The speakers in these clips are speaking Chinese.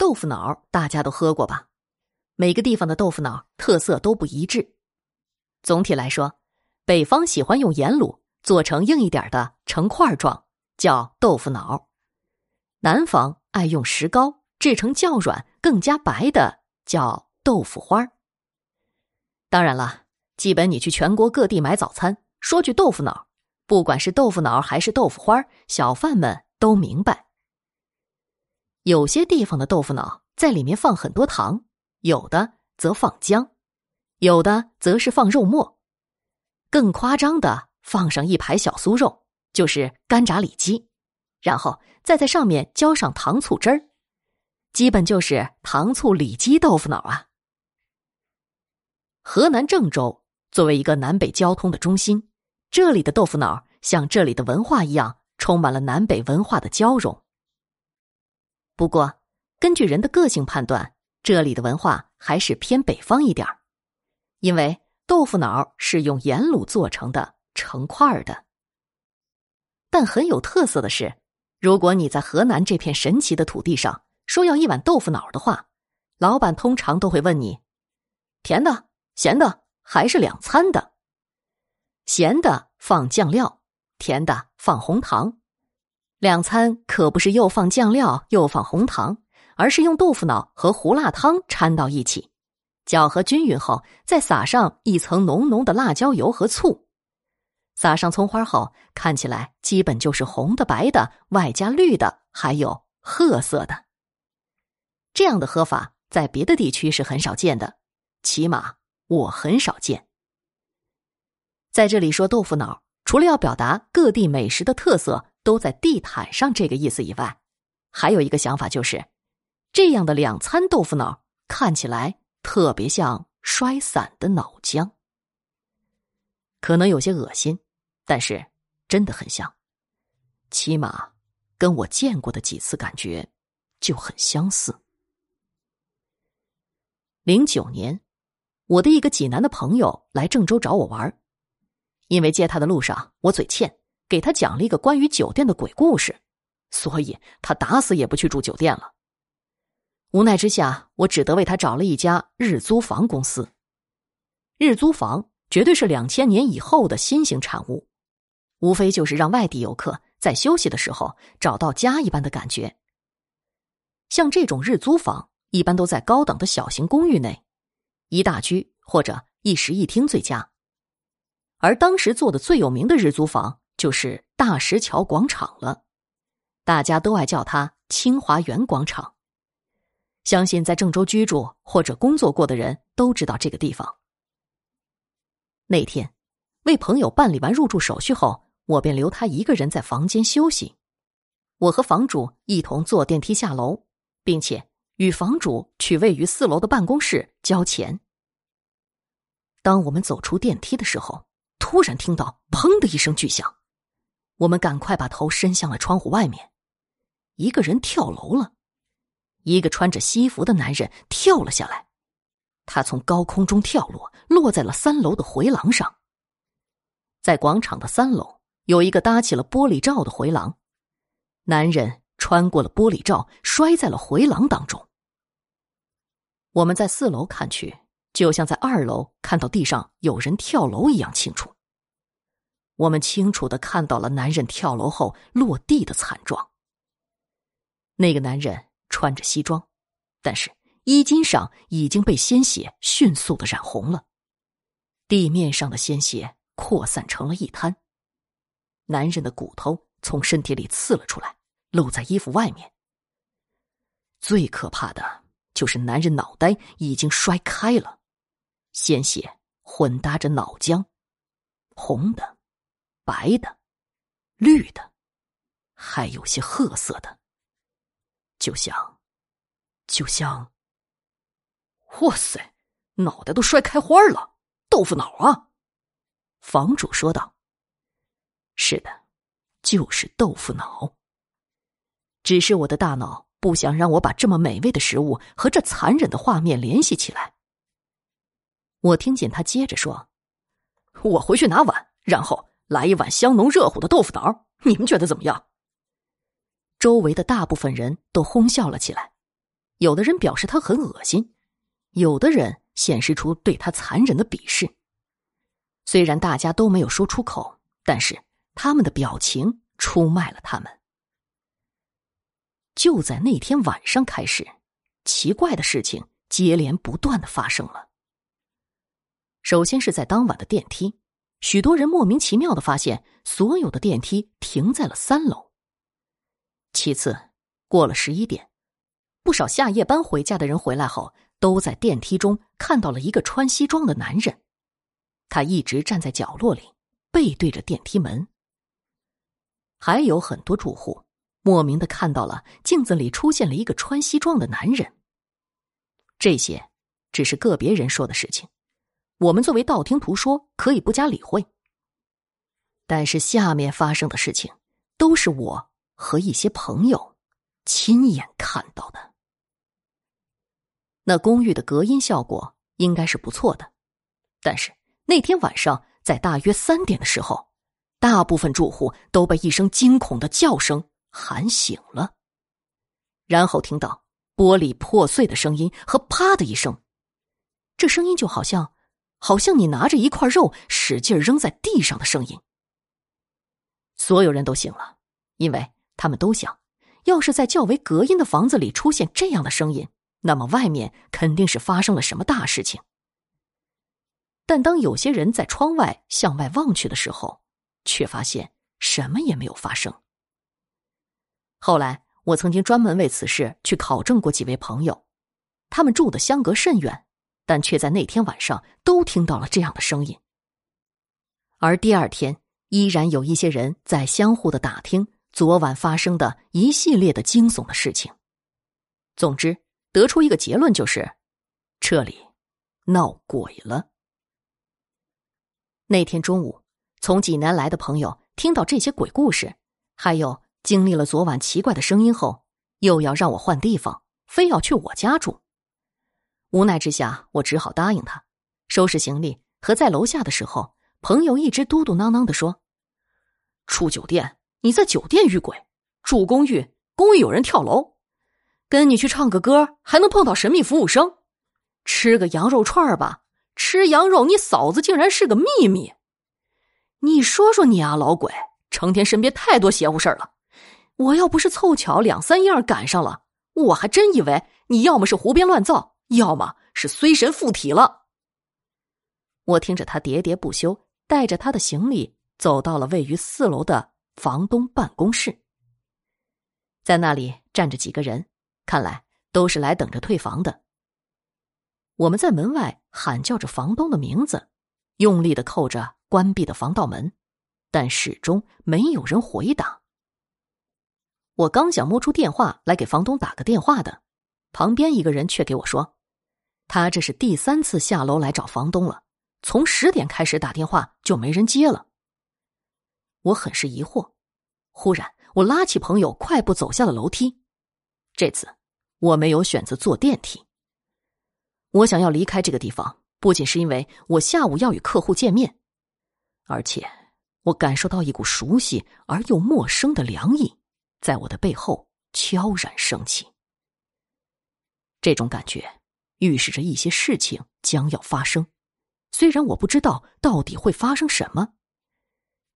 豆腐脑大家都喝过吧？每个地方的豆腐脑特色都不一致。总体来说，北方喜欢用盐卤做成硬一点的成块状，叫豆腐脑；南方爱用石膏制成较软、更加白的，叫豆腐花当然了，基本你去全国各地买早餐，说句豆腐脑，不管是豆腐脑还是豆腐花小贩们都明白。有些地方的豆腐脑在里面放很多糖，有的则放姜，有的则是放肉末，更夸张的放上一排小酥肉，就是干炸里脊，然后再在上面浇上糖醋汁儿，基本就是糖醋里脊豆腐脑啊。河南郑州作为一个南北交通的中心，这里的豆腐脑像这里的文化一样，充满了南北文化的交融。不过，根据人的个性判断，这里的文化还是偏北方一点儿，因为豆腐脑是用盐卤做成的，成块的。但很有特色的是，如果你在河南这片神奇的土地上说要一碗豆腐脑的话，老板通常都会问你：甜的、咸的还是两餐的？咸的放酱料，甜的放红糖。两餐可不是又放酱料又放红糖，而是用豆腐脑和胡辣汤掺到一起，搅和均匀后，再撒上一层浓浓的辣椒油和醋，撒上葱花后，看起来基本就是红的、白的，外加绿的，还有褐色的。这样的喝法在别的地区是很少见的，起码我很少见。在这里说豆腐脑，除了要表达各地美食的特色。都在地毯上这个意思以外，还有一个想法就是，这样的两餐豆腐脑看起来特别像摔散的脑浆，可能有些恶心，但是真的很像，起码跟我见过的几次感觉就很相似。零九年，我的一个济南的朋友来郑州找我玩，因为接他的路上我嘴欠。给他讲了一个关于酒店的鬼故事，所以他打死也不去住酒店了。无奈之下，我只得为他找了一家日租房公司。日租房绝对是两千年以后的新型产物，无非就是让外地游客在休息的时候找到家一般的感觉。像这种日租房，一般都在高档的小型公寓内，一大居或者一室一厅最佳。而当时做的最有名的日租房。就是大石桥广场了，大家都爱叫它清华园广场。相信在郑州居住或者工作过的人都知道这个地方。那天，为朋友办理完入住手续后，我便留他一个人在房间休息。我和房主一同坐电梯下楼，并且与房主去位于四楼的办公室交钱。当我们走出电梯的时候，突然听到“砰”的一声巨响。我们赶快把头伸向了窗户外面，一个人跳楼了，一个穿着西服的男人跳了下来，他从高空中跳落，落在了三楼的回廊上。在广场的三楼有一个搭起了玻璃罩的回廊，男人穿过了玻璃罩，摔在了回廊当中。我们在四楼看去，就像在二楼看到地上有人跳楼一样清楚。我们清楚的看到了男人跳楼后落地的惨状。那个男人穿着西装，但是衣襟上已经被鲜血迅速的染红了，地面上的鲜血扩散成了一滩。男人的骨头从身体里刺了出来，露在衣服外面。最可怕的就是男人脑袋已经摔开了，鲜血混搭着脑浆，红的。白的、绿的，还有些褐色的，就像，就像，哇塞，脑袋都摔开花了，豆腐脑啊！房主说道：“是的，就是豆腐脑。只是我的大脑不想让我把这么美味的食物和这残忍的画面联系起来。”我听见他接着说：“我回去拿碗，然后。”来一碗香浓热乎的豆腐脑，你们觉得怎么样？周围的大部分人都哄笑了起来，有的人表示他很恶心，有的人显示出对他残忍的鄙视。虽然大家都没有说出口，但是他们的表情出卖了他们。就在那天晚上开始，奇怪的事情接连不断的发生了。首先是在当晚的电梯，许多人莫名其妙的发现所有的电梯停在了三楼。其次，过了十一点，不少下夜班回家的人回来后，都在电梯中看到了一个穿西装的男人。他一直站在角落里，背对着电梯门。还有很多住户莫名的看到了镜子里出现了一个穿西装的男人。这些只是个别人说的事情，我们作为道听途说可以不加理会。但是下面发生的事情，都是我和一些朋友亲眼看到的。那公寓的隔音效果应该是不错的，但是。那天晚上，在大约三点的时候，大部分住户都被一声惊恐的叫声喊醒了，然后听到玻璃破碎的声音和“啪”的一声，这声音就好像，好像你拿着一块肉使劲扔在地上的声音。所有人都醒了，因为他们都想，要是在较为隔音的房子里出现这样的声音，那么外面肯定是发生了什么大事情。但当有些人在窗外向外望去的时候，却发现什么也没有发生。后来，我曾经专门为此事去考证过几位朋友，他们住的相隔甚远，但却在那天晚上都听到了这样的声音。而第二天，依然有一些人在相互的打听昨晚发生的一系列的惊悚的事情。总之，得出一个结论就是，这里闹鬼了。那天中午，从济南来的朋友听到这些鬼故事，还有经历了昨晚奇怪的声音后，又要让我换地方，非要去我家住。无奈之下，我只好答应他，收拾行李。和在楼下的时候，朋友一直嘟嘟囔囔的说：“住酒店，你在酒店遇鬼；住公寓，公寓有人跳楼；跟你去唱个歌，还能碰到神秘服务生；吃个羊肉串吧。”吃羊肉，你嫂子竟然是个秘密！你说说你啊，老鬼，成天身边太多邪乎事儿了。我要不是凑巧两三样赶上了，我还真以为你要么是胡编乱造，要么是衰神附体了。我听着他喋喋不休，带着他的行李走到了位于四楼的房东办公室，在那里站着几个人，看来都是来等着退房的。我们在门外喊叫着房东的名字，用力的扣着关闭的防盗门，但始终没有人回答。我刚想摸出电话来给房东打个电话的，旁边一个人却给我说：“他这是第三次下楼来找房东了，从十点开始打电话就没人接了。”我很是疑惑，忽然我拉起朋友快步走下了楼梯。这次我没有选择坐电梯。我想要离开这个地方，不仅是因为我下午要与客户见面，而且我感受到一股熟悉而又陌生的凉意在我的背后悄然升起。这种感觉预示着一些事情将要发生，虽然我不知道到底会发生什么。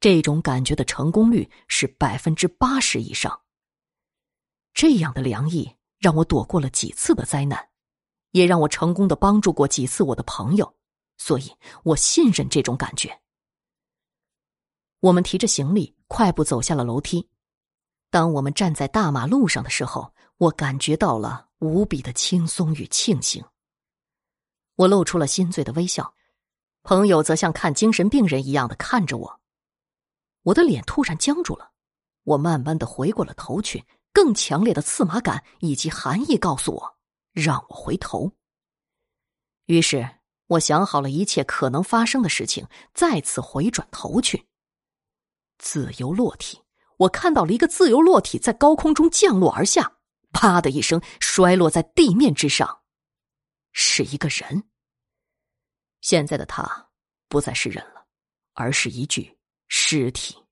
这种感觉的成功率是百分之八十以上。这样的凉意让我躲过了几次的灾难。也让我成功的帮助过几次我的朋友，所以我信任这种感觉。我们提着行李快步走下了楼梯。当我们站在大马路上的时候，我感觉到了无比的轻松与庆幸。我露出了心醉的微笑，朋友则像看精神病人一样的看着我。我的脸突然僵住了，我慢慢的回过了头去，更强烈的刺麻感以及寒意告诉我。让我回头。于是我想好了一切可能发生的事情，再次回转头去。自由落体，我看到了一个自由落体在高空中降落而下，啪的一声摔落在地面之上，是一个人。现在的他不再是人了，而是一具尸体。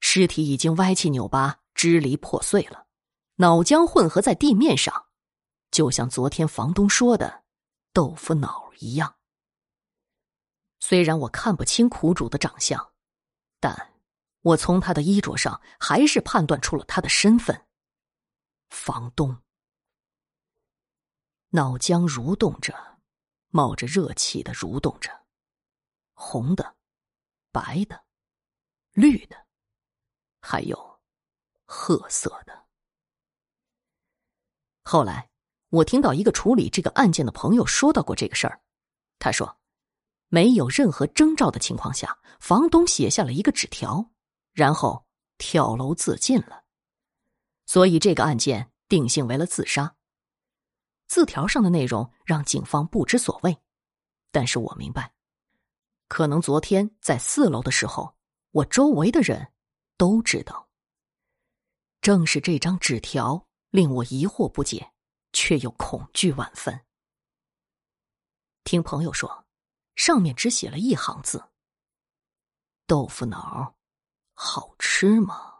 尸体已经歪七扭八、支离破碎了，脑浆混合在地面上。就像昨天房东说的豆腐脑一样。虽然我看不清苦主的长相，但我从他的衣着上还是判断出了他的身份——房东。脑浆蠕动着，冒着热气的蠕动着，红的、白的、绿的，还有褐色的。后来，我听到一个处理这个案件的朋友说到过这个事儿，他说。没有任何征兆的情况下，房东写下了一个纸条，然后跳楼自尽了。所以这个案件定性为了自杀。字条上的内容让警方不知所谓，但是我明白，可能昨天在四楼的时候，我周围的人都知道。正是这张纸条令我疑惑不解，却又恐惧万分。听朋友说。上面只写了一行字：“豆腐脑，好吃吗？”